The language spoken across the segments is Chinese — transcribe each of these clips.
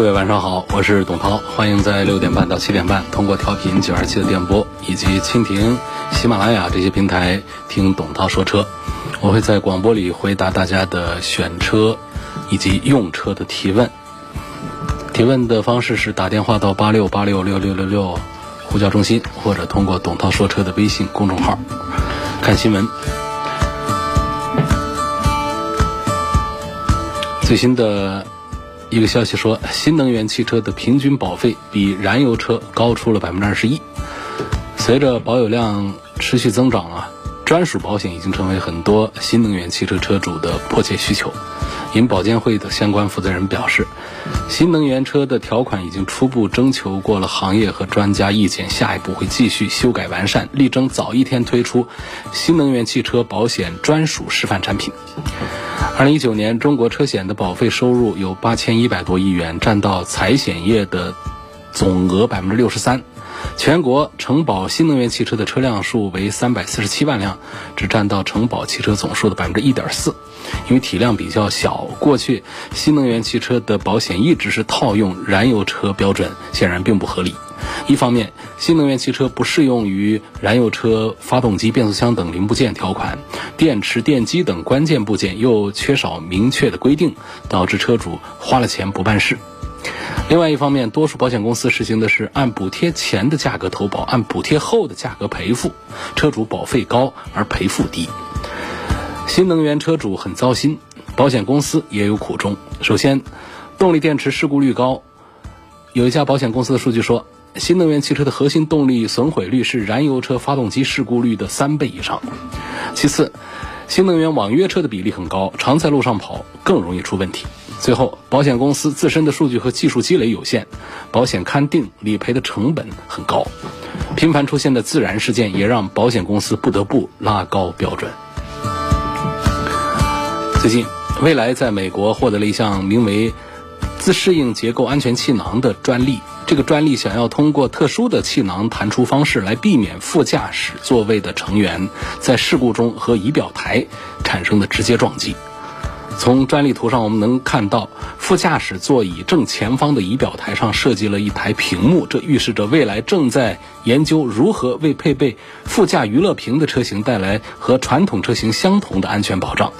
各位晚上好，我是董涛，欢迎在六点半到七点半通过调频九二七的电波以及蜻蜓、喜马拉雅这些平台听董涛说车。我会在广播里回答大家的选车以及用车的提问。提问的方式是打电话到八六八六六六六六呼叫中心，或者通过董涛说车的微信公众号看新闻。最新的。一个消息说，新能源汽车的平均保费比燃油车高出了百分之二十一。随着保有量持续增长啊，专属保险已经成为很多新能源汽车车主的迫切需求。银保监会的相关负责人表示，新能源车的条款已经初步征求过了行业和专家意见，下一步会继续修改完善，力争早一天推出新能源汽车保险专属示范产品。二零一九年，中国车险的保费收入有八千一百多亿元，占到财险业的总额百分之六十三。全国承保新能源汽车的车辆数为三百四十七万辆，只占到承保汽车总数的百分之一点四。因为体量比较小，过去新能源汽车的保险一直是套用燃油车标准，显然并不合理。一方面，新能源汽车不适用于燃油车发动机、变速箱等零部件条款，电池、电机等关键部件又缺少明确的规定，导致车主花了钱不办事。另外一方面，多数保险公司实行的是按补贴前的价格投保，按补贴后的价格赔付，车主保费高而赔付低，新能源车主很糟心，保险公司也有苦衷。首先，动力电池事故率高，有一家保险公司的数据说。新能源汽车的核心动力损毁率是燃油车发动机事故率的三倍以上。其次，新能源网约车的比例很高，常在路上跑更容易出问题。最后，保险公司自身的数据和技术积累有限，保险勘定理赔的成本很高，频繁出现的自燃事件也让保险公司不得不拉高标准。最近，蔚来在美国获得了一项名为“自适应结构安全气囊”的专利。这个专利想要通过特殊的气囊弹出方式来避免副驾驶座位的成员在事故中和仪表台产生的直接撞击。从专利图上我们能看到，副驾驶座椅正前方的仪表台上设计了一台屏幕，这预示着未来正在研究如何为配备副驾娱乐屏的车型带来和传统车型相同的安全保障。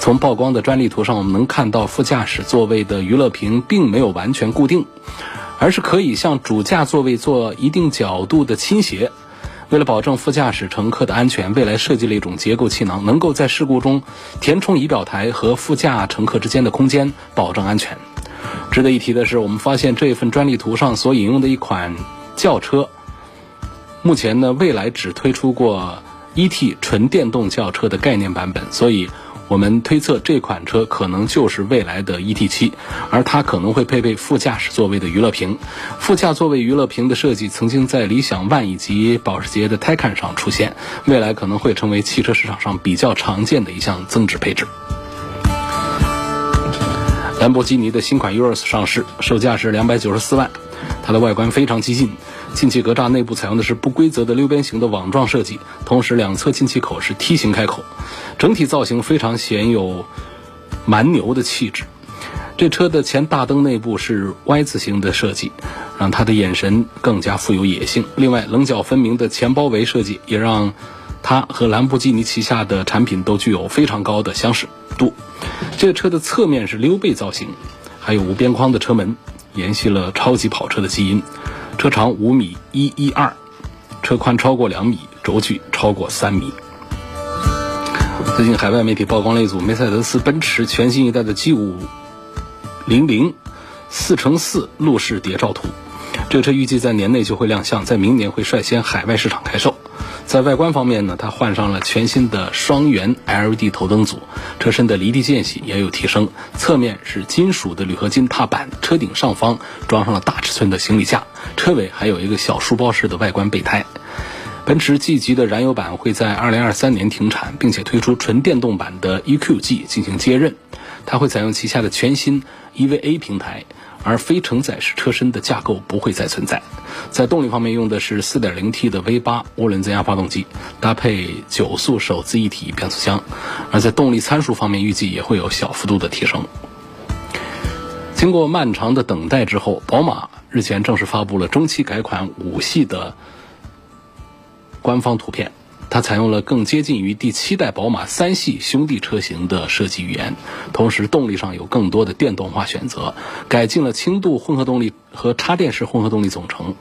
从曝光的专利图上我们能看到，副驾驶座位的娱乐屏并没有完全固定。而是可以向主驾座位做一定角度的倾斜。为了保证副驾驶乘客的安全，未来设计了一种结构气囊，能够在事故中填充仪表台和副驾乘客之间的空间，保证安全。值得一提的是，我们发现这份专利图上所引用的一款轿车，目前呢，未来只推出过 E-T 纯电动轿车的概念版本，所以。我们推测这款车可能就是未来的 ET7，而它可能会配备副驾驶座位的娱乐屏。副驾座位娱乐屏的设计曾经在理想 ONE 以及保时捷的 Taycan 上出现，未来可能会成为汽车市场上比较常见的一项增值配置。兰博基尼的新款 Urus 上市，售价是两百九十四万，它的外观非常激进。进气格栅内部采用的是不规则的溜边形的网状设计，同时两侧进气口是梯形开口，整体造型非常显有蛮牛的气质。这车的前大灯内部是 Y 字形的设计，让它的眼神更加富有野性。另外，棱角分明的前包围设计也让它和兰博基尼旗下的产品都具有非常高的相似度。这车的侧面是溜背造型，还有无边框的车门，延续了超级跑车的基因。车长五米一一二，车宽超过两米，轴距超过三米。最近海外媒体曝光了一组梅赛德斯奔驰全新一代的 G 五零零四乘四路试谍照图。这车预计在年内就会亮相，在明年会率先海外市场开售。在外观方面呢，它换上了全新的双圆 LED 头灯组，车身的离地间隙也有提升。侧面是金属的铝合金踏板，车顶上方装上了大尺寸的行李架，车尾还有一个小书包式的外观备胎。奔驰 G 级的燃油版会在2023年停产，并且推出纯电动版的 EQG 进行接任。它会采用旗下的全新 EVA 平台，而非承载式车身的架构不会再存在。在动力方面，用的是 4.0T 的 V8 涡轮增压发动机，搭配九速手自一体变速箱。而在动力参数方面，预计也会有小幅度的提升。经过漫长的等待之后，宝马日前正式发布了中期改款五系的。官方图片，它采用了更接近于第七代宝马三系兄弟车型的设计语言，同时动力上有更多的电动化选择，改进了轻度混合动力和插电式混合动力总成。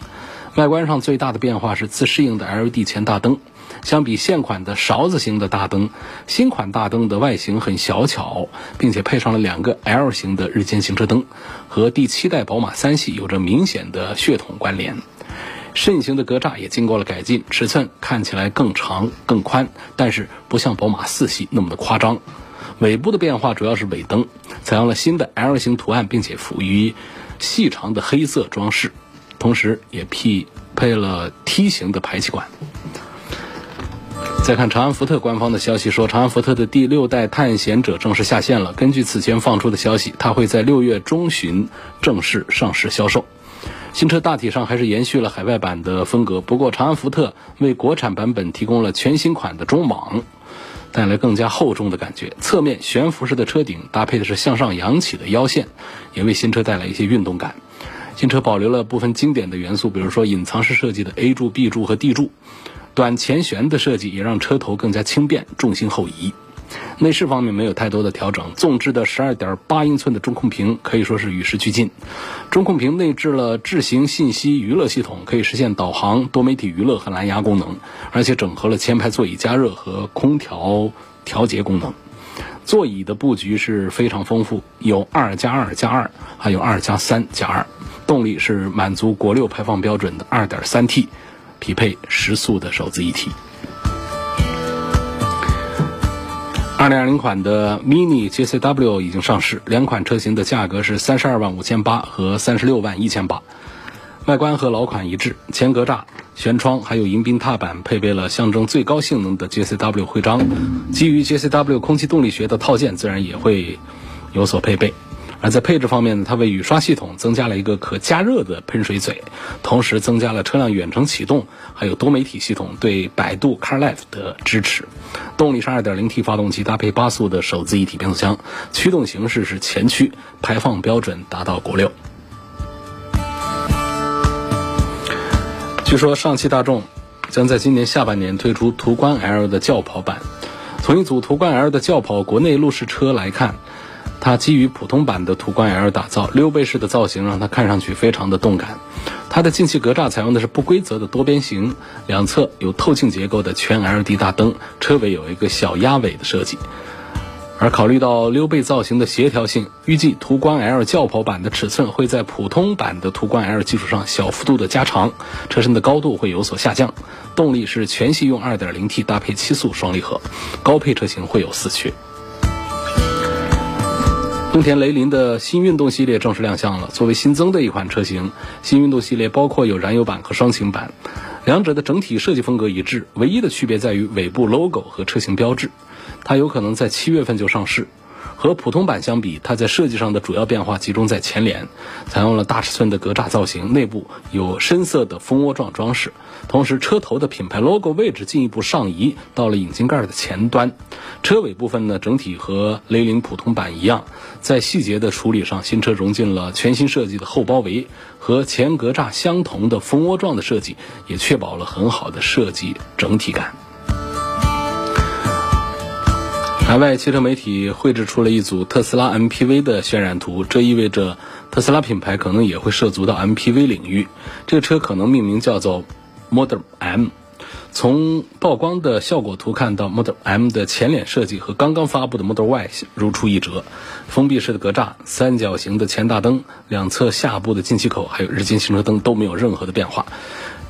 外观上最大的变化是自适应的 LED 前大灯，相比现款的勺子型的大灯，新款大灯的外形很小巧，并且配上了两个 L 型的日间行车灯，和第七代宝马三系有着明显的血统关联。肾形的格栅也经过了改进，尺寸看起来更长更宽，但是不像宝马四系那么的夸张。尾部的变化主要是尾灯，采用了新的 L 型图案，并且辅以细长的黑色装饰，同时也匹配了梯形的排气管。再看长安福特官方的消息说，长安福特的第六代探险者正式下线了。根据此前放出的消息，它会在六月中旬正式上市销售。新车大体上还是延续了海外版的风格，不过长安福特为国产版本提供了全新款的中网，带来更加厚重的感觉。侧面悬浮式的车顶搭配的是向上扬起的腰线，也为新车带来一些运动感。新车保留了部分经典的元素，比如说隐藏式设计的 A 柱、B 柱和 D 柱，短前悬的设计也让车头更加轻便，重心后移。内饰方面没有太多的调整，纵置的十二点八英寸的中控屏可以说是与时俱进。中控屏内置了智行信息娱乐系统，可以实现导航、多媒体娱乐和蓝牙功能，而且整合了前排座椅加热和空调调节功能。座椅的布局是非常丰富，有二加二加二，还有二加三加二。动力是满足国六排放标准的二点三 T，匹配十速的手自一体。二零二零款的 Mini JCW 已经上市，两款车型的价格是三十二万五千八和三十六万一千八。外观和老款一致，前格栅、悬窗还有迎宾踏板配备了象征最高性能的 JCW 徽章。基于 JCW 空气动力学的套件自然也会有所配备。而在配置方面呢，它为雨刷系统增加了一个可加热的喷水嘴，同时增加了车辆远程启动，还有多媒体系统对百度 CarLife 的支持。动力是 2.0T 发动机搭配八速的手自一体变速箱，驱动形式是前驱，排放标准达到国六。据说上汽大众将在今年下半年推出途观 L 的轿跑版。从一组途观 L 的轿跑国内路试车来看。它基于普通版的途观 L 打造，溜背式的造型让它看上去非常的动感。它的进气格栅采用的是不规则的多边形，两侧有透镜结构的全 LED 大灯，车尾有一个小鸭尾的设计。而考虑到溜背造型的协调性，预计途观 L 轿跑版的尺寸会在普通版的途观 L 基础上小幅度的加长，车身的高度会有所下降。动力是全系用 2.0T 搭配七速双离合，高配车型会有四驱。丰田雷凌的新运动系列正式亮相了。作为新增的一款车型，新运动系列包括有燃油版和双擎版，两者的整体设计风格一致，唯一的区别在于尾部 logo 和车型标志。它有可能在七月份就上市。和普通版相比，它在设计上的主要变化集中在前脸，采用了大尺寸的格栅造型，内部有深色的蜂窝状装饰。同时，车头的品牌 logo 位置进一步上移到了引擎盖的前端。车尾部分呢，整体和雷凌普通版一样，在细节的处理上，新车融进了全新设计的后包围和前格栅相同的蜂窝状的设计，也确保了很好的设计整体感。海外汽车媒体绘制出了一组特斯拉 MPV 的渲染图，这意味着特斯拉品牌可能也会涉足到 MPV 领域。这个车可能命名叫做 Model M。从曝光的效果图看到，Model M 的前脸设计和刚刚发布的 Model Y 如出一辙，封闭式的格栅、三角形的前大灯、两侧下部的进气口，还有日间行车灯都没有任何的变化。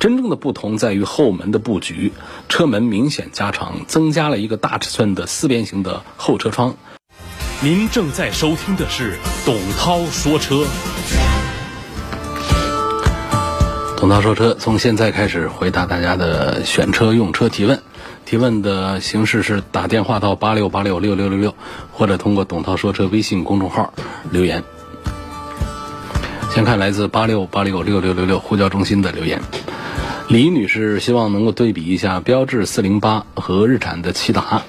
真正的不同在于后门的布局，车门明显加长，增加了一个大尺寸的四边形的后车窗。您正在收听的是董涛说车。董涛说车，从现在开始回答大家的选车用车提问。提问的形式是打电话到八六八六六六六六，或者通过董涛说车微信公众号留言。先看来自八六八六六六六六呼叫中心的留言，李女士希望能够对比一下标致四零八和日产的骐达。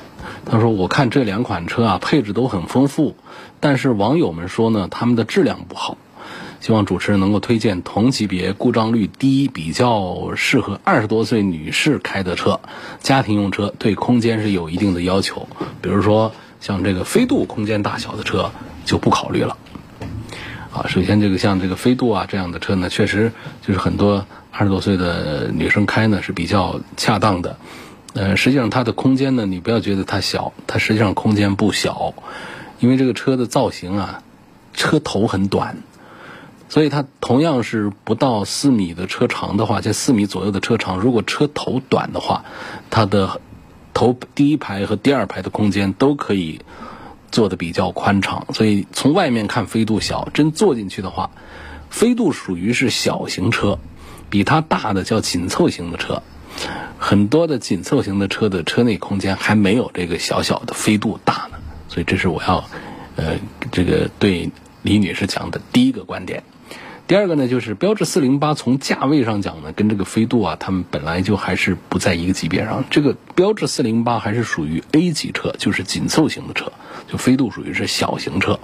她说：“我看这两款车啊，配置都很丰富，但是网友们说呢，它们的质量不好。希望主持人能够推荐同级别、故障率低、比较适合二十多岁女士开的车，家庭用车对空间是有一定的要求。比如说像这个飞度，空间大小的车就不考虑了。”啊，首先这个像这个飞度啊这样的车呢，确实就是很多二十多岁的女生开呢是比较恰当的。呃，实际上它的空间呢，你不要觉得它小，它实际上空间不小，因为这个车的造型啊，车头很短，所以它同样是不到四米的车长的话，在四米左右的车长，如果车头短的话，它的头第一排和第二排的空间都可以。做的比较宽敞，所以从外面看飞度小，真坐进去的话，飞度属于是小型车，比它大的叫紧凑型的车，很多的紧凑型的车的车内空间还没有这个小小的飞度大呢，所以这是我要，呃，这个对李女士讲的第一个观点。第二个呢，就是标致四零八从价位上讲呢，跟这个飞度啊，它们本来就还是不在一个级别上。这个标致四零八还是属于 A 级车，就是紧凑型的车，就飞度属于是小型车，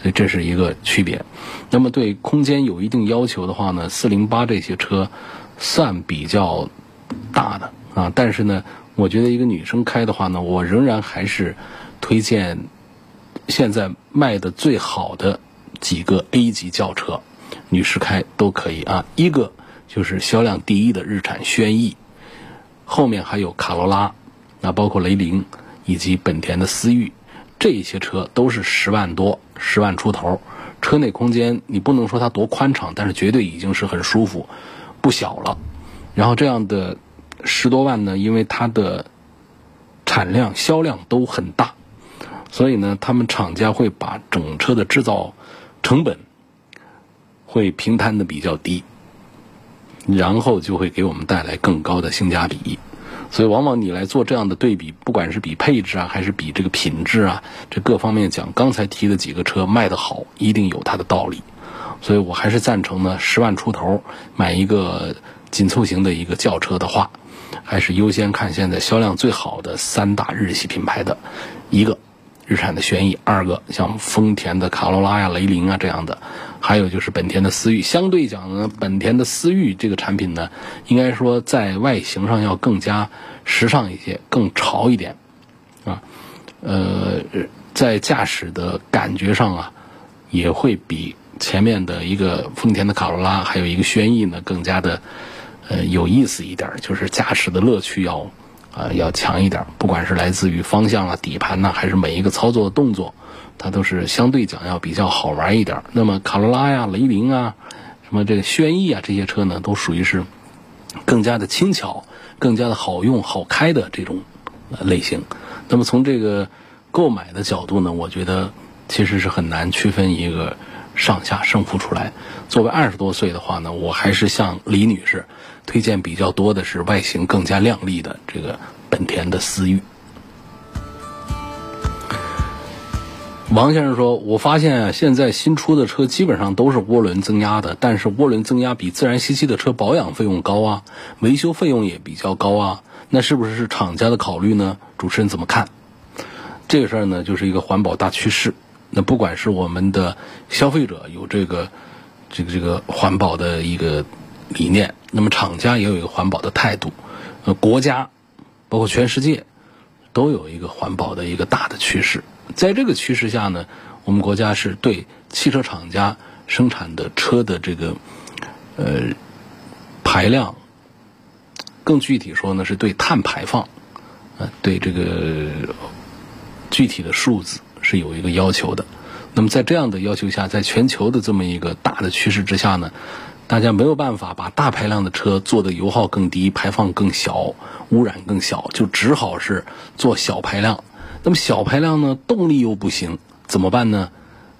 所以这是一个区别。那么对空间有一定要求的话呢，四零八这些车算比较大的啊，但是呢，我觉得一个女生开的话呢，我仍然还是推荐现在卖的最好的几个 A 级轿车。女士开都可以啊，一个就是销量第一的日产轩逸，后面还有卡罗拉，那包括雷凌以及本田的思域，这些车都是十万多、十万出头，车内空间你不能说它多宽敞，但是绝对已经是很舒服，不小了。然后这样的十多万呢，因为它的产量、销量都很大，所以呢，他们厂家会把整车的制造成本。会平摊的比较低，然后就会给我们带来更高的性价比，所以往往你来做这样的对比，不管是比配置啊，还是比这个品质啊，这各方面讲，刚才提的几个车卖的好，一定有它的道理，所以我还是赞成呢，十万出头买一个紧凑型的一个轿车的话，还是优先看现在销量最好的三大日系品牌的一个。日产的轩逸，二个像丰田的卡罗拉呀、雷凌啊这样的，还有就是本田的思域。相对讲呢，本田的思域这个产品呢，应该说在外形上要更加时尚一些，更潮一点，啊，呃，在驾驶的感觉上啊，也会比前面的一个丰田的卡罗拉，还有一个轩逸呢，更加的呃有意思一点，就是驾驶的乐趣要。啊，要强一点，不管是来自于方向啊、底盘呐，还是每一个操作的动作，它都是相对讲要比较好玩一点。那么卡罗拉呀、雷凌啊、什么这个轩逸啊这些车呢，都属于是更加的轻巧、更加的好用、好开的这种类型。那么从这个购买的角度呢，我觉得其实是很难区分一个上下胜负出来。作为二十多岁的话呢，我还是向李女士。推荐比较多的是外形更加靓丽的这个本田的思域。王先生说：“我发现啊，现在新出的车基本上都是涡轮增压的，但是涡轮增压比自然吸气的车保养费用高啊，维修费用也比较高啊。那是不是是厂家的考虑呢？主持人怎么看？这个事儿呢，就是一个环保大趋势。那不管是我们的消费者有这个这个这个环保的一个。”理念，那么厂家也有一个环保的态度，呃，国家，包括全世界，都有一个环保的一个大的趋势。在这个趋势下呢，我们国家是对汽车厂家生产的车的这个呃排量，更具体说呢，是对碳排放，呃，对这个具体的数字是有一个要求的。那么在这样的要求下，在全球的这么一个大的趋势之下呢？大家没有办法把大排量的车做的油耗更低、排放更小、污染更小，就只好是做小排量。那么小排量呢，动力又不行，怎么办呢？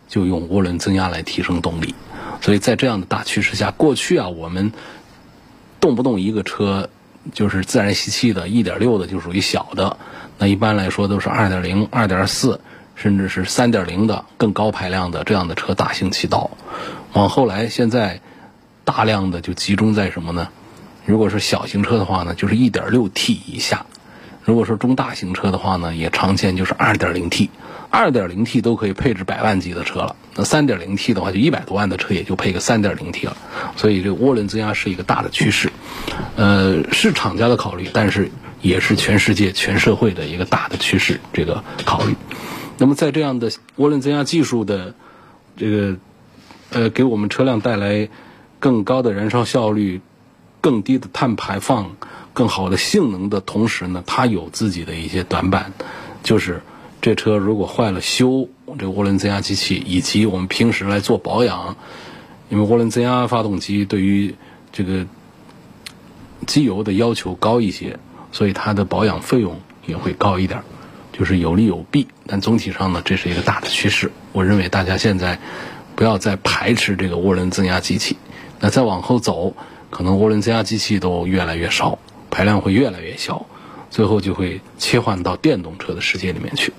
就用涡轮增压来提升动力。所以在这样的大趋势下，过去啊，我们动不动一个车就是自然吸气的1.6的就属于小的，那一般来说都是2.0、2.4，甚至是3.0的更高排量的这样的车大行其道。往后来，现在大量的就集中在什么呢？如果是小型车的话呢，就是 1.6T 以下；如果说中大型车的话呢，也常见就是 2.0T。2.0T 都可以配置百万级的车了，那 3.0T 的话，就一百多万的车也就配个 3.0T 了。所以这个涡轮增压是一个大的趋势，呃，是厂家的考虑，但是也是全世界、全社会的一个大的趋势。这个考虑。那么在这样的涡轮增压技术的这个呃，给我们车辆带来更高的燃烧效率、更低的碳排放、更好的性能的同时呢，它有自己的一些短板，就是。这车如果坏了，修这涡轮增压机器，以及我们平时来做保养，因为涡轮增压发动机对于这个机油的要求高一些，所以它的保养费用也会高一点，就是有利有弊。但总体上呢，这是一个大的趋势。我认为大家现在不要再排斥这个涡轮增压机器，那再往后走，可能涡轮增压机器都越来越少，排量会越来越小，最后就会切换到电动车的世界里面去。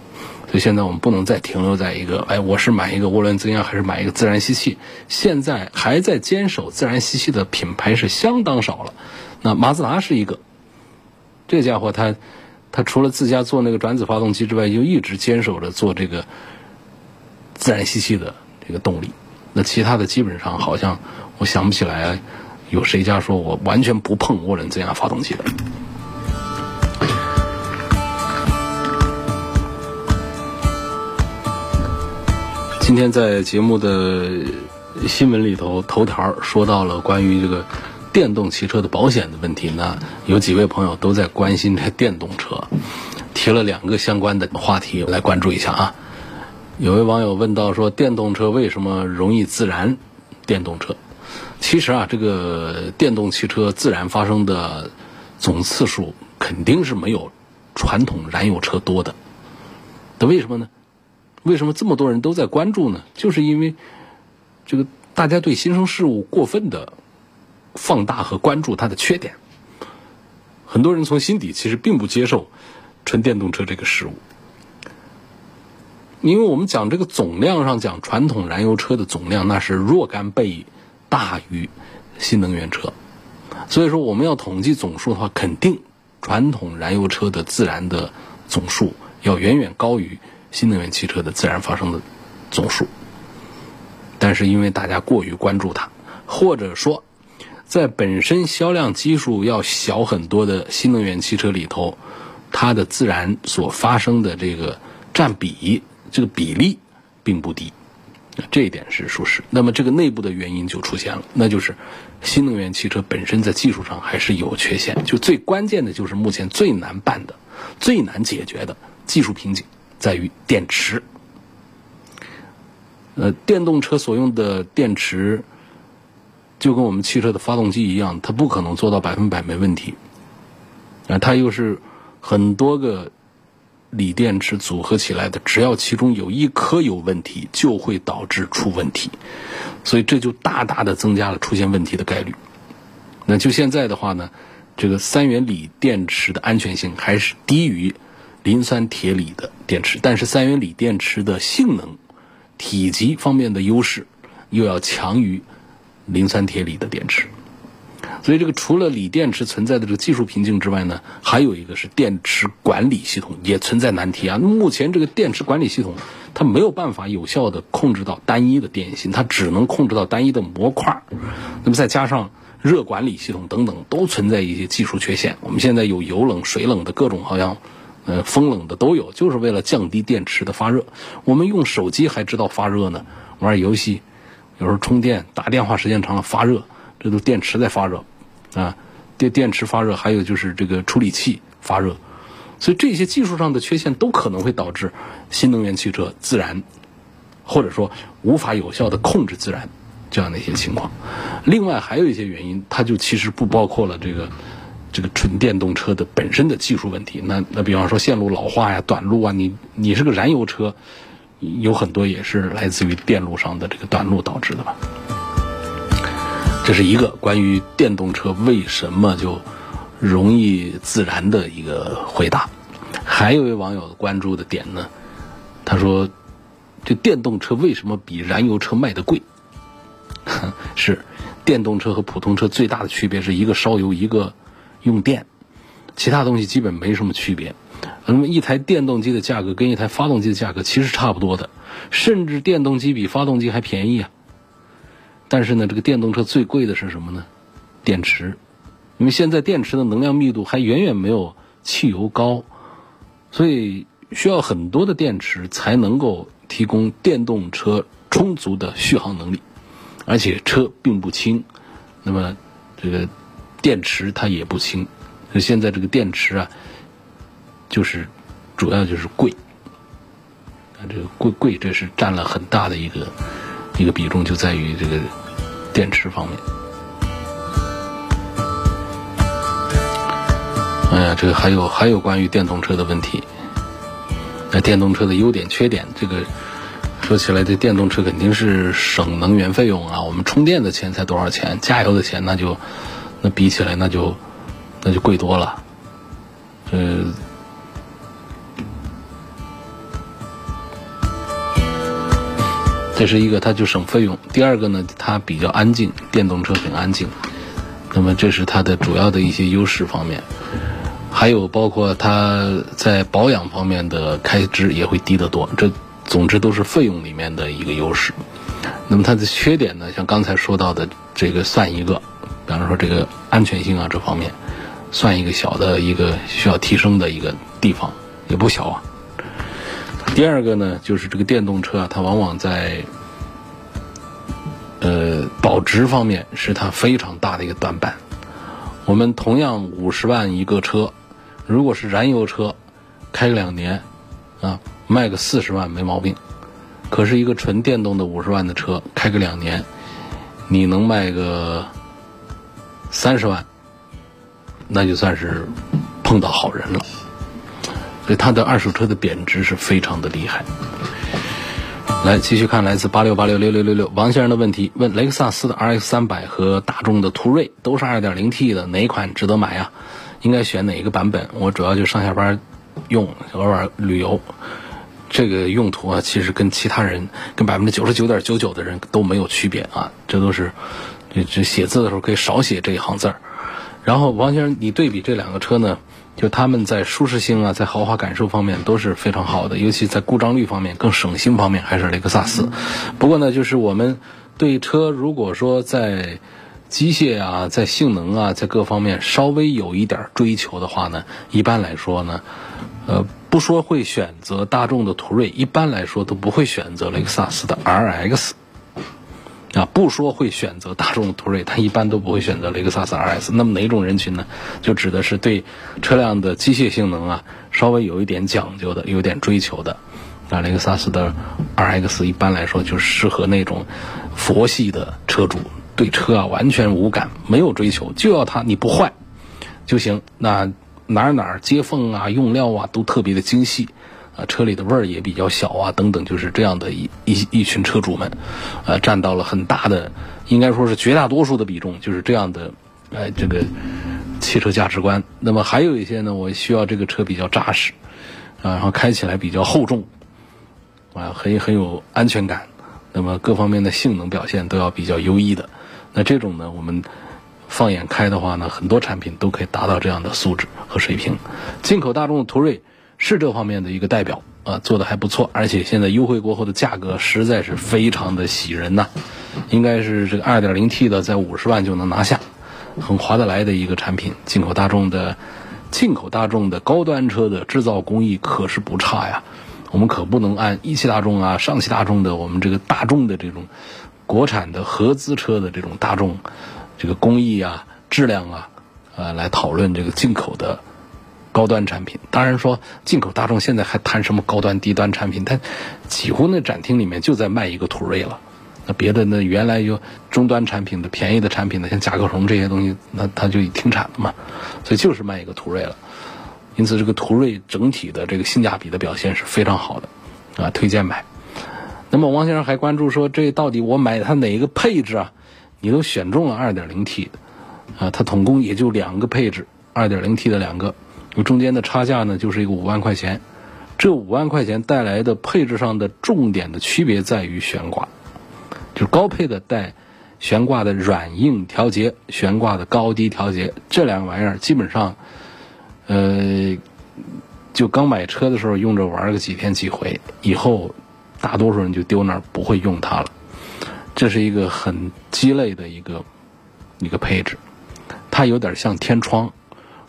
所以现在我们不能再停留在一个，哎，我是买一个涡轮增压还是买一个自然吸气？现在还在坚守自然吸气的品牌是相当少了。那马自达是一个，这家伙他他除了自家做那个转子发动机之外，就一直坚守着做这个自然吸气的这个动力。那其他的基本上好像我想不起来有谁家说我完全不碰涡轮增压发动机的。今天在节目的新闻里头头条说到了关于这个电动汽车的保险的问题呢，有几位朋友都在关心这电动车，提了两个相关的话题来关注一下啊。有位网友问到说，电动车为什么容易自燃？电动车其实啊，这个电动汽车自燃发生的总次数肯定是没有传统燃油车多的，那为什么呢？为什么这么多人都在关注呢？就是因为这个大家对新生事物过分的放大和关注它的缺点，很多人从心底其实并不接受纯电动车这个事物，因为我们讲这个总量上讲，传统燃油车的总量那是若干倍大于新能源车，所以说我们要统计总数的话，肯定传统燃油车的自燃的总数要远远高于。新能源汽车的自然发生的总数，但是因为大家过于关注它，或者说，在本身销量基数要小很多的新能源汽车里头，它的自然所发生的这个占比，这个比例并不低，这一点是属实。那么这个内部的原因就出现了，那就是新能源汽车本身在技术上还是有缺陷，就最关键的就是目前最难办的、最难解决的技术瓶颈。在于电池，呃，电动车所用的电池就跟我们汽车的发动机一样，它不可能做到百分百没问题，啊，它又是很多个锂电池组合起来的，只要其中有一颗有问题，就会导致出问题，所以这就大大的增加了出现问题的概率。那就现在的话呢，这个三元锂电池的安全性还是低于。磷酸铁锂的电池，但是三元锂电池的性能、体积方面的优势又要强于磷酸铁锂的电池，所以这个除了锂电池存在的这个技术瓶颈之外呢，还有一个是电池管理系统也存在难题啊。目前这个电池管理系统它没有办法有效的控制到单一的电芯，它只能控制到单一的模块。那么再加上热管理系统等等，都存在一些技术缺陷。我们现在有油冷、水冷的各种好像。呃，风冷的都有，就是为了降低电池的发热。我们用手机还知道发热呢，玩游戏，有时候充电、打电话时间长了发热，这都电池在发热，啊，电电池发热，还有就是这个处理器发热，所以这些技术上的缺陷都可能会导致新能源汽车自燃，或者说无法有效的控制自燃，这样的一些情况。另外还有一些原因，它就其实不包括了这个这个纯电动车的本身的技术问题。那那比方说线路老化呀、短路啊，你你是个燃油车，有很多也是来自于电路上的这个短路导致的吧。这是一个关于电动车为什么就容易自燃的一个回答。还有一位网友关注的点呢，他说：“这电动车为什么比燃油车卖的贵？” 是，电动车和普通车最大的区别是一个烧油，一个用电，其他东西基本没什么区别。那么一台电动机的价格跟一台发动机的价格其实差不多的，甚至电动机比发动机还便宜啊。但是呢，这个电动车最贵的是什么呢？电池，因为现在电池的能量密度还远远没有汽油高，所以需要很多的电池才能够提供电动车充足的续航能力。而且车并不轻，那么这个电池它也不轻，所以现在这个电池啊，就是主要就是贵，啊这个贵贵这是占了很大的一个一个比重，就在于这个电池方面。哎呀，这个还有还有关于电动车的问题，那电动车的优点缺点这个。说起来，这电动车肯定是省能源费用啊！我们充电的钱才多少钱？加油的钱那就那比起来那就那就贵多了。呃，这是一个，它就省费用。第二个呢，它比较安静，电动车很安静。那么这是它的主要的一些优势方面，还有包括它在保养方面的开支也会低得多。这。总之都是费用里面的一个优势，那么它的缺点呢？像刚才说到的这个算一个，比方说这个安全性啊这方面，算一个小的一个需要提升的一个地方，也不小啊。第二个呢，就是这个电动车啊，它往往在呃保值方面是它非常大的一个短板。我们同样五十万一个车，如果是燃油车，开两年啊。卖个四十万没毛病，可是一个纯电动的五十万的车，开个两年，你能卖个三十万，那就算是碰到好人了。所以它的二手车的贬值是非常的厉害。来继续看来自八六八六六六六六王先生的问题，问雷克萨斯的 RX 三百和大众的途锐都是二点零 T 的，哪款值得买呀？应该选哪一个版本？我主要就上下班用，偶尔旅游。这个用途啊，其实跟其他人，跟百分之九十九点九九的人都没有区别啊。这都是，这这写字的时候可以少写这一行字儿。然后王先生，你对比这两个车呢，就他们在舒适性啊，在豪华感受方面都是非常好的，尤其在故障率方面、更省心方面，还是雷克萨斯。不过呢，就是我们对车如果说在机械啊、在性能啊、在各方面稍微有一点追求的话呢，一般来说呢，呃。不说会选择大众的途锐，一般来说都不会选择雷克萨斯的 RX。啊，不说会选择大众的途锐，他一般都不会选择雷克萨斯 RS。那么哪种人群呢？就指的是对车辆的机械性能啊稍微有一点讲究的、有点追求的。啊，雷克萨斯的 RX 一般来说就适合那种佛系的车主，对车啊完全无感，没有追求，就要它你不坏就行。那。哪哪接缝啊，用料啊都特别的精细，啊，车里的味儿也比较小啊，等等，就是这样的一一一群车主们，呃，占到了很大的，应该说是绝大多数的比重，就是这样的，呃，这个汽车价值观。那么还有一些呢，我需要这个车比较扎实，啊，然后开起来比较厚重，啊，很很有安全感，那么各方面的性能表现都要比较优异的。那这种呢，我们。放眼开的话呢，很多产品都可以达到这样的素质和水平。进口大众的途锐是这方面的一个代表啊，做的还不错，而且现在优惠过后的价格实在是非常的喜人呐。应该是这个 2.0T 的在五十万就能拿下，很划得来的一个产品。进口大众的进口大众的高端车的制造工艺可是不差呀，我们可不能按一汽大众啊、上汽大众的我们这个大众的这种国产的合资车的这种大众。这个工艺啊、质量啊，呃，来讨论这个进口的高端产品。当然说，进口大众现在还谈什么高端低端产品？它几乎那展厅里面就在卖一个途锐了，那别的那原来有终端产品的便宜的产品呢，像甲壳虫这些东西，那它就停产了嘛，所以就是卖一个途锐了。因此，这个途锐整体的这个性价比的表现是非常好的，啊，推荐买。那么王先生还关注说，这到底我买它哪一个配置啊？你都选中了 2.0T，啊，它总共也就两个配置，2.0T 的两个，中间的差价呢就是一个五万块钱。这五万块钱带来的配置上的重点的区别在于悬挂，就是高配的带悬挂的软硬调节，悬挂的高低调节，这两个玩意儿基本上，呃，就刚买车的时候用着玩个几天几回，以后大多数人就丢那儿不会用它了。这是一个很鸡肋的一个一个配置，它有点像天窗。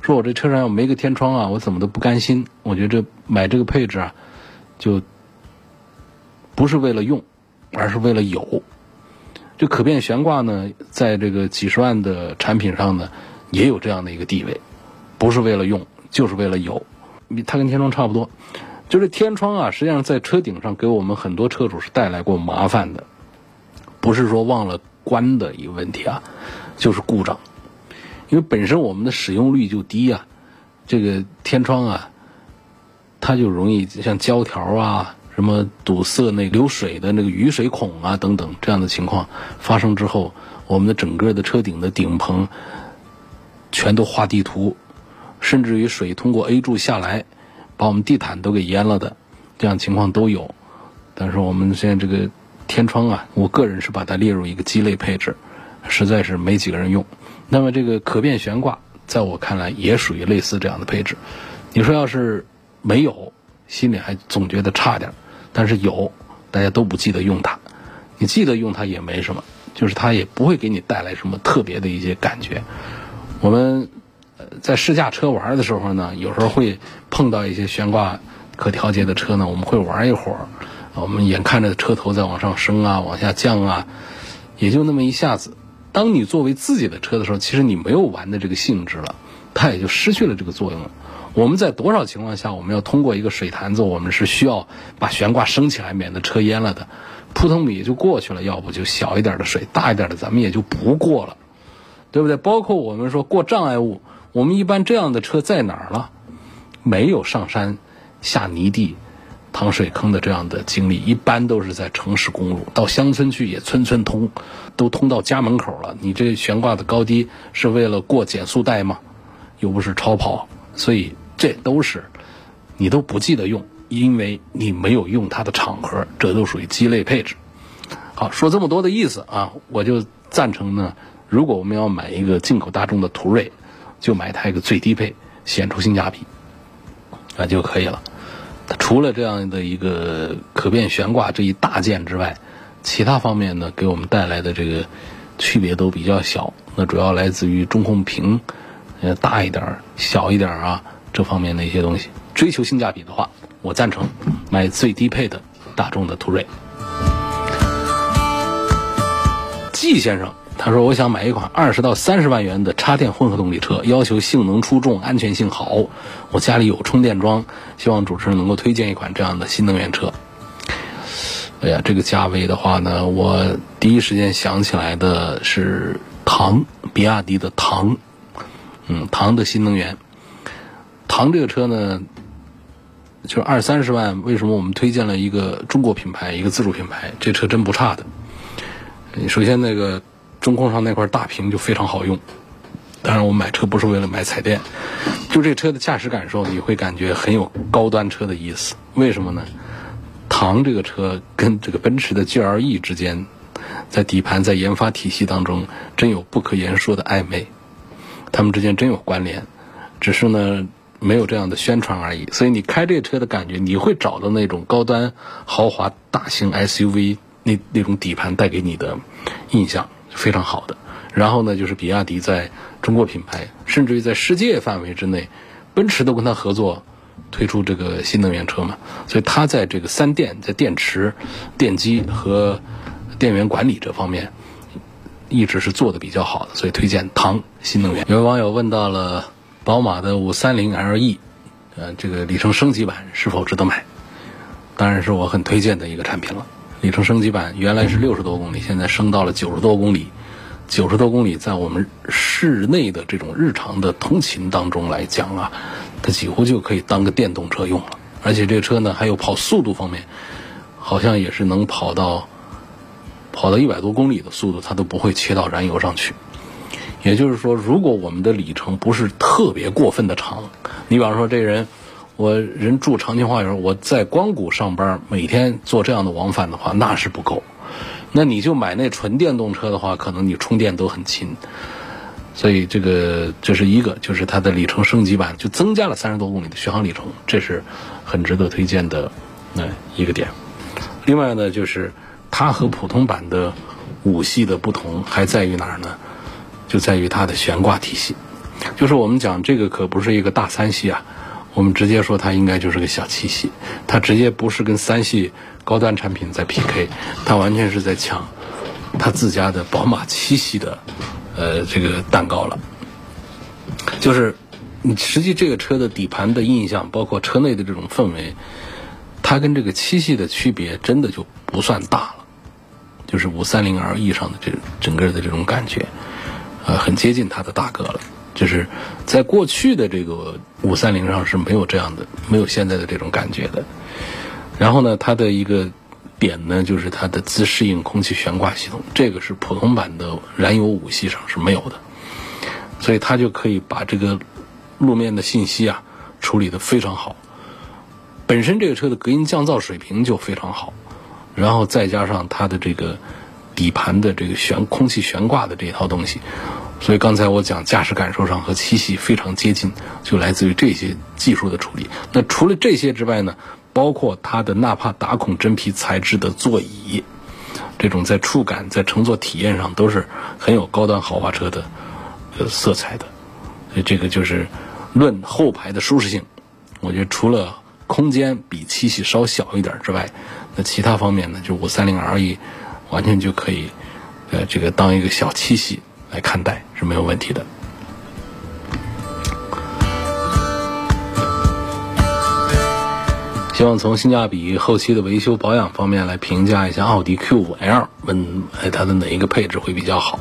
说我这车上要没个天窗啊，我怎么都不甘心。我觉得这买这个配置啊，就不是为了用，而是为了有。这可变悬挂呢，在这个几十万的产品上呢，也有这样的一个地位，不是为了用，就是为了有。它跟天窗差不多，就是天窗啊，实际上在车顶上给我们很多车主是带来过麻烦的，不是说忘了关的一个问题啊，就是故障。因为本身我们的使用率就低啊，这个天窗啊，它就容易像胶条啊、什么堵塞那流水的那个雨水孔啊等等这样的情况发生之后，我们的整个的车顶的顶棚全都画地图，甚至于水通过 A 柱下来，把我们地毯都给淹了的这样情况都有。但是我们现在这个天窗啊，我个人是把它列入一个鸡肋配置，实在是没几个人用。那么这个可变悬挂，在我看来也属于类似这样的配置。你说要是没有，心里还总觉得差点；但是有，大家都不记得用它。你记得用它也没什么，就是它也不会给你带来什么特别的一些感觉。我们在试驾车玩的时候呢，有时候会碰到一些悬挂可调节的车呢，我们会玩一会儿。我们眼看着车头在往上升啊，往下降啊，也就那么一下子。当你作为自己的车的时候，其实你没有玩的这个性质了，它也就失去了这个作用了。我们在多少情况下，我们要通过一个水潭子，我们是需要把悬挂升起来，免得车淹了的，扑通也就过去了。要不就小一点的水，大一点的咱们也就不过了，对不对？包括我们说过障碍物，我们一般这样的车在哪儿了？没有上山下泥地。淌水坑的这样的经历，一般都是在城市公路，到乡村去也村村通，都通到家门口了。你这悬挂的高低是为了过减速带吗？又不是超跑，所以这都是你都不记得用，因为你没有用它的场合，这都属于鸡肋配置。好，说这么多的意思啊，我就赞成呢。如果我们要买一个进口大众的途锐，就买它一个最低配，显出性价比，那就可以了。它除了这样的一个可变悬挂这一大件之外，其他方面呢，给我们带来的这个区别都比较小。那主要来自于中控屏，呃，大一点、小一点啊，这方面的一些东西。追求性价比的话，我赞成买最低配的大众的途锐。季先生。他说：“我想买一款二十到三十万元的插电混合动力车，要求性能出众，安全性好。我家里有充电桩，希望主持人能够推荐一款这样的新能源车。”哎呀，这个价位的话呢，我第一时间想起来的是唐，比亚迪的唐，嗯，唐的新能源。唐这个车呢，就是二三十万，为什么我们推荐了一个中国品牌，一个自主品牌？这车真不差的。首先那个。中控上那块大屏就非常好用，当然我买车不是为了买彩电，就这车的驾驶感受你会感觉很有高端车的意思。为什么呢？唐这个车跟这个奔驰的 GLE 之间，在底盘在研发体系当中真有不可言说的暧昧，他们之间真有关联，只是呢没有这样的宣传而已。所以你开这车的感觉，你会找到那种高端豪华大型 SUV 那那种底盘带给你的印象。非常好的，然后呢，就是比亚迪在中国品牌，甚至于在世界范围之内，奔驰都跟他合作推出这个新能源车嘛，所以它在这个三电，在电池、电机和电源管理这方面，一直是做的比较好的，所以推荐唐新能源。有位网友问到了宝马的五三零 LE，呃，这个里程升级版是否值得买？当然是我很推荐的一个产品了。里程升级版原来是六十多公里，现在升到了九十多公里。九十多公里在我们室内的这种日常的通勤当中来讲啊，它几乎就可以当个电动车用了。而且这个车呢，还有跑速度方面，好像也是能跑到跑到一百多公里的速度，它都不会切到燃油上去。也就是说，如果我们的里程不是特别过分的长，你比方说这人。我人住长青花园，我在光谷上班，每天做这样的往返的话，那是不够。那你就买那纯电动车的话，可能你充电都很勤。所以这个这是一个，就是它的里程升级版就增加了三十多公里的续航里程，这是很值得推荐的那一个点。另外呢，就是它和普通版的五系的不同还在于哪儿呢？就在于它的悬挂体系。就是我们讲这个可不是一个大三系啊。我们直接说它应该就是个小七系，它直接不是跟三系高端产品在 PK，它完全是在抢它自家的宝马七系的呃这个蛋糕了。就是你实际这个车的底盘的印象，包括车内的这种氛围，它跟这个七系的区别真的就不算大了，就是五三零 LE 上的这整个的这种感觉，呃，很接近它的大哥了。就是在过去的这个五三零上是没有这样的，没有现在的这种感觉的。然后呢，它的一个点呢，就是它的自适应空气悬挂系统，这个是普通版的燃油五系上是没有的，所以它就可以把这个路面的信息啊处理的非常好。本身这个车的隔音降噪水平就非常好，然后再加上它的这个底盘的这个悬空气悬挂的这套东西。所以刚才我讲驾驶感受上和七系非常接近，就来自于这些技术的处理。那除了这些之外呢，包括它的纳帕打孔真皮材质的座椅，这种在触感、在乘坐体验上都是很有高端豪华车的呃色彩的。所以这个就是论后排的舒适性，我觉得除了空间比七系稍小一点之外，那其他方面呢，就五三零 RE 完全就可以呃这个当一个小七系。来看待是没有问题的。希望从性价比、后期的维修保养方面来评价一下奥迪 Q5L，问它的哪一个配置会比较好？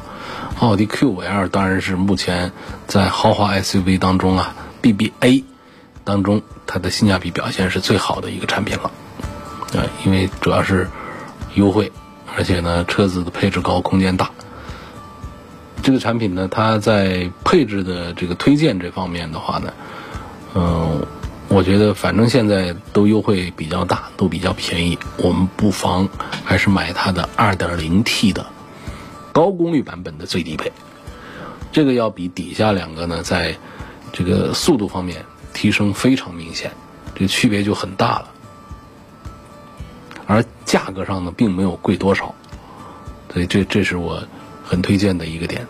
奥迪 Q5L 当然是目前在豪华 SUV 当中啊，BBA 当中它的性价比表现是最好的一个产品了。啊，因为主要是优惠，而且呢车子的配置高，空间大。这个产品呢，它在配置的这个推荐这方面的话呢，嗯，我觉得反正现在都优惠比较大，都比较便宜，我们不妨还是买它的 2.0T 的高功率版本的最低配，这个要比底下两个呢，在这个速度方面提升非常明显，这个区别就很大了，而价格上呢，并没有贵多少，所以这这是我。很推荐的一个点，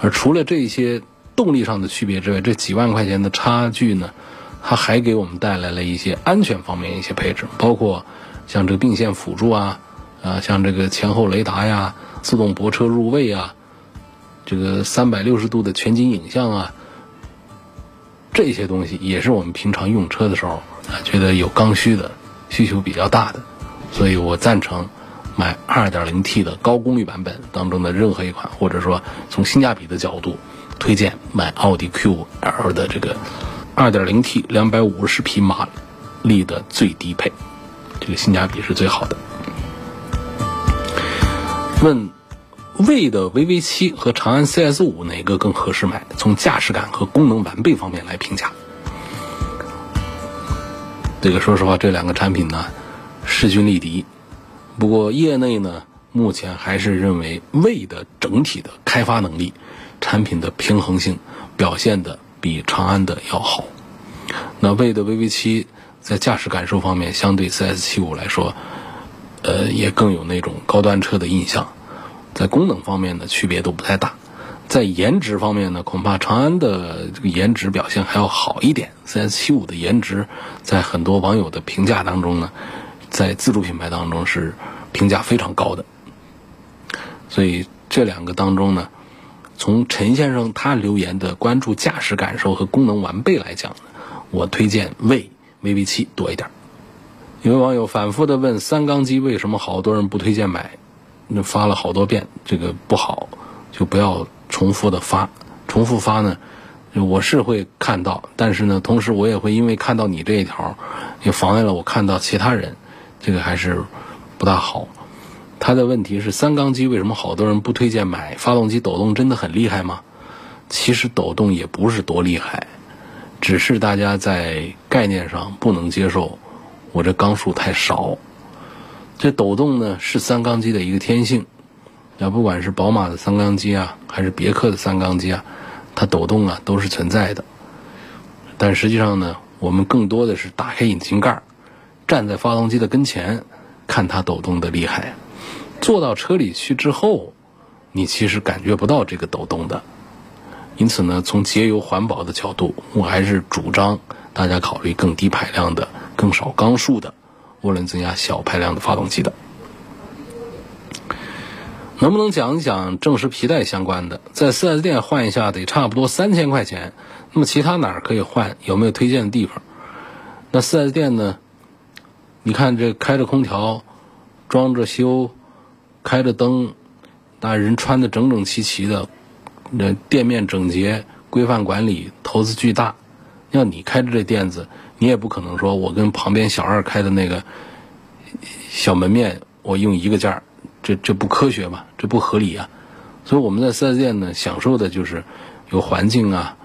而除了这些动力上的区别之外，这几万块钱的差距呢，它还给我们带来了一些安全方面一些配置，包括像这个并线辅助啊，啊，像这个前后雷达呀，自动泊车入位啊，这个三百六十度的全景影像啊，这些东西也是我们平常用车的时候啊，觉得有刚需的需求比较大的，所以我赞成。买 2.0T 的高功率版本当中的任何一款，或者说从性价比的角度，推荐买奥迪 Q5L 的这个 2.0T 250匹马力的最低配，这个性价比是最好的。问魏的 VV7 和长安 CS5 哪个更合适买？从驾驶感和功能完备方面来评价。这个说实话，这两个产品呢，势均力敌。不过，业内呢目前还是认为魏的整体的开发能力、产品的平衡性表现的比长安的要好。那魏的 VV7 在驾驶感受方面，相对 CS75 来说，呃，也更有那种高端车的印象。在功能方面呢，区别都不太大。在颜值方面呢，恐怕长安的这个颜值表现还要好一点。CS75 的颜值，在很多网友的评价当中呢。在自主品牌当中是评价非常高的，所以这两个当中呢，从陈先生他留言的关注驾驶感受和功能完备来讲，我推荐魏 VV 七多一点。有位网友反复的问三缸机为什么好多人不推荐买，那发了好多遍，这个不好，就不要重复的发，重复发呢，我是会看到，但是呢，同时我也会因为看到你这一条，也妨碍了我看到其他人，这个还是不大好。他的问题是三缸机为什么好多人不推荐买？发动机抖动真的很厉害吗？其实抖动也不是多厉害，只是大家在概念上不能接受。我这缸数太少，这抖动呢是三缸机的一个天性，要不管是宝马的三缸机啊，还是别克的三缸机啊，它抖动啊都是存在的。但实际上呢，我们更多的是打开引擎盖，站在发动机的跟前，看它抖动的厉害。坐到车里去之后，你其实感觉不到这个抖动的。因此呢，从节油环保的角度，我还是主张大家考虑更低排量的。更少缸数的涡轮增压小排量的发动机的，能不能讲一讲正时皮带相关的？在 4S 店换一下得差不多三千块钱。那么其他哪儿可以换？有没有推荐的地方？那 4S 店呢？你看这开着空调，装着修，开着灯，那人穿的整整齐齐的，那店面整洁，规范管理，投资巨大。要你开着这店子。你也不可能说，我跟旁边小二开的那个小门面，我用一个价儿，这这不科学吧？这不合理啊！所以我们在四 S 店呢，享受的就是有环境啊、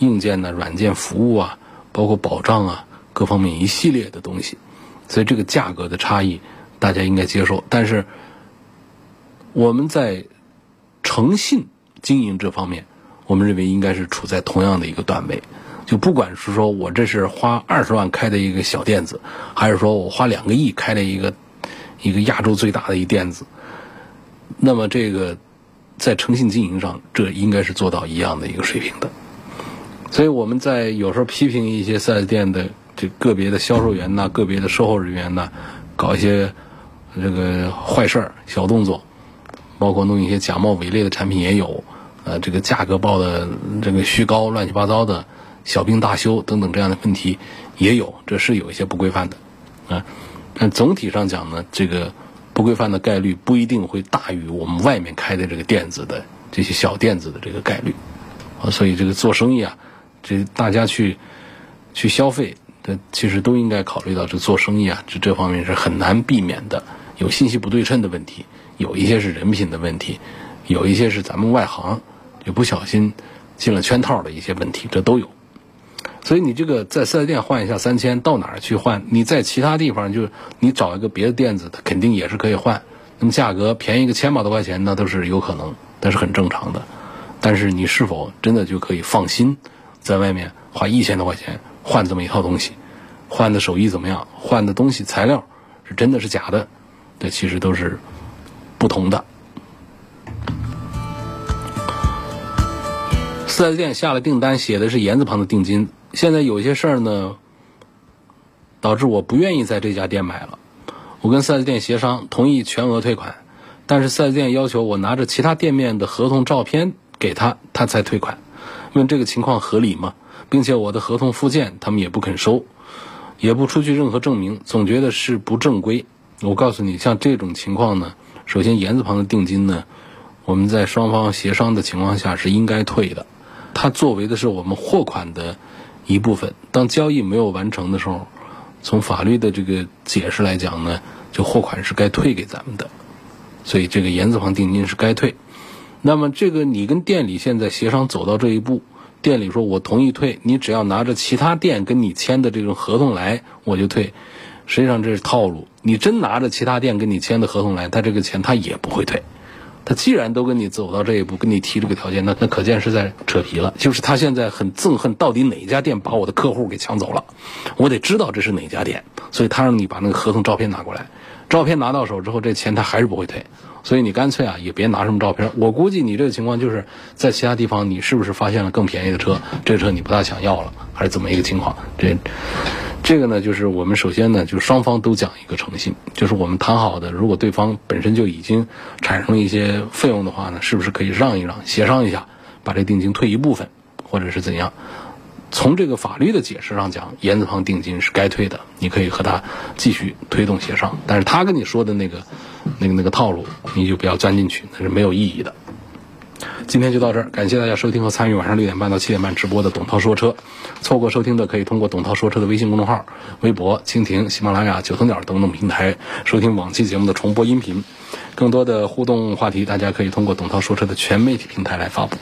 硬件的软件服务啊，包括保障啊，各方面一系列的东西。所以这个价格的差异，大家应该接受。但是我们在诚信经营这方面，我们认为应该是处在同样的一个段位。就不管是说我这是花二十万开的一个小店子，还是说我花两个亿开了一个一个亚洲最大的一店子，那么这个在诚信经营上，这应该是做到一样的一个水平的。所以我们在有时候批评一些四 S 店的这个别的销售员呐、个别的售后人员呐，搞一些这个坏事儿、小动作，包括弄一些假冒伪劣的产品也有，呃，这个价格报的这个虚高、乱七八糟的。小病大修等等这样的问题也有，这是有一些不规范的，啊，但总体上讲呢，这个不规范的概率不一定会大于我们外面开的这个店子的这些小店子的这个概率，啊，所以这个做生意啊，这大家去去消费，那其实都应该考虑到这做生意啊，这这方面是很难避免的，有信息不对称的问题，有一些是人品的问题，有一些是咱们外行就不小心进了圈套的一些问题，这都有。所以你这个在四 S 店换一下三千，到哪儿去换？你在其他地方就你找一个别的店子，它肯定也是可以换。那么价格便宜个千把多块钱，那都是有可能，那是很正常的。但是你是否真的就可以放心在外面花一千多块钱换这么一套东西？换的手艺怎么样？换的东西材料是真的是假的？这其实都是不同的。四 S 店下了订单，写的是言字旁的定金。现在有些事儿呢，导致我不愿意在这家店买了。我跟四 S 店协商，同意全额退款，但是四 S 店要求我拿着其他店面的合同照片给他，他才退款。问这个情况合理吗？并且我的合同附件他们也不肯收，也不出具任何证明，总觉得是不正规。我告诉你，像这种情况呢，首先言字旁的定金呢，我们在双方协商的情况下是应该退的。它作为的是我们货款的。一部分，当交易没有完成的时候，从法律的这个解释来讲呢，就货款是该退给咱们的，所以这个言字旁定金是该退。那么这个你跟店里现在协商走到这一步，店里说我同意退，你只要拿着其他店跟你签的这种合同来，我就退。实际上这是套路，你真拿着其他店跟你签的合同来，他这个钱他也不会退。他既然都跟你走到这一步，跟你提这个条件，那那可见是在扯皮了。就是他现在很憎恨，到底哪家店把我的客户给抢走了，我得知道这是哪家店。所以他让你把那个合同照片拿过来，照片拿到手之后，这钱他还是不会退。所以你干脆啊，也别拿什么照片。我估计你这个情况就是在其他地方，你是不是发现了更便宜的车？这车你不大想要了，还是怎么一个情况？这。这个呢，就是我们首先呢，就双方都讲一个诚信，就是我们谈好的，如果对方本身就已经产生了一些费用的话呢，是不是可以让一让，协商一下，把这定金退一部分，或者是怎样？从这个法律的解释上讲，言字旁定金是该退的，你可以和他继续推动协商。但是他跟你说的那个、那个、那个套路，你就不要钻进去，那是没有意义的。今天就到这儿，感谢大家收听和参与晚上六点半到七点半直播的董涛说车。错过收听的可以通过董涛说车的微信公众号、微博、蜻蜓、喜马拉雅、九头鸟等等平台收听往期节目的重播音频。更多的互动话题，大家可以通过董涛说车的全媒体平台来发布。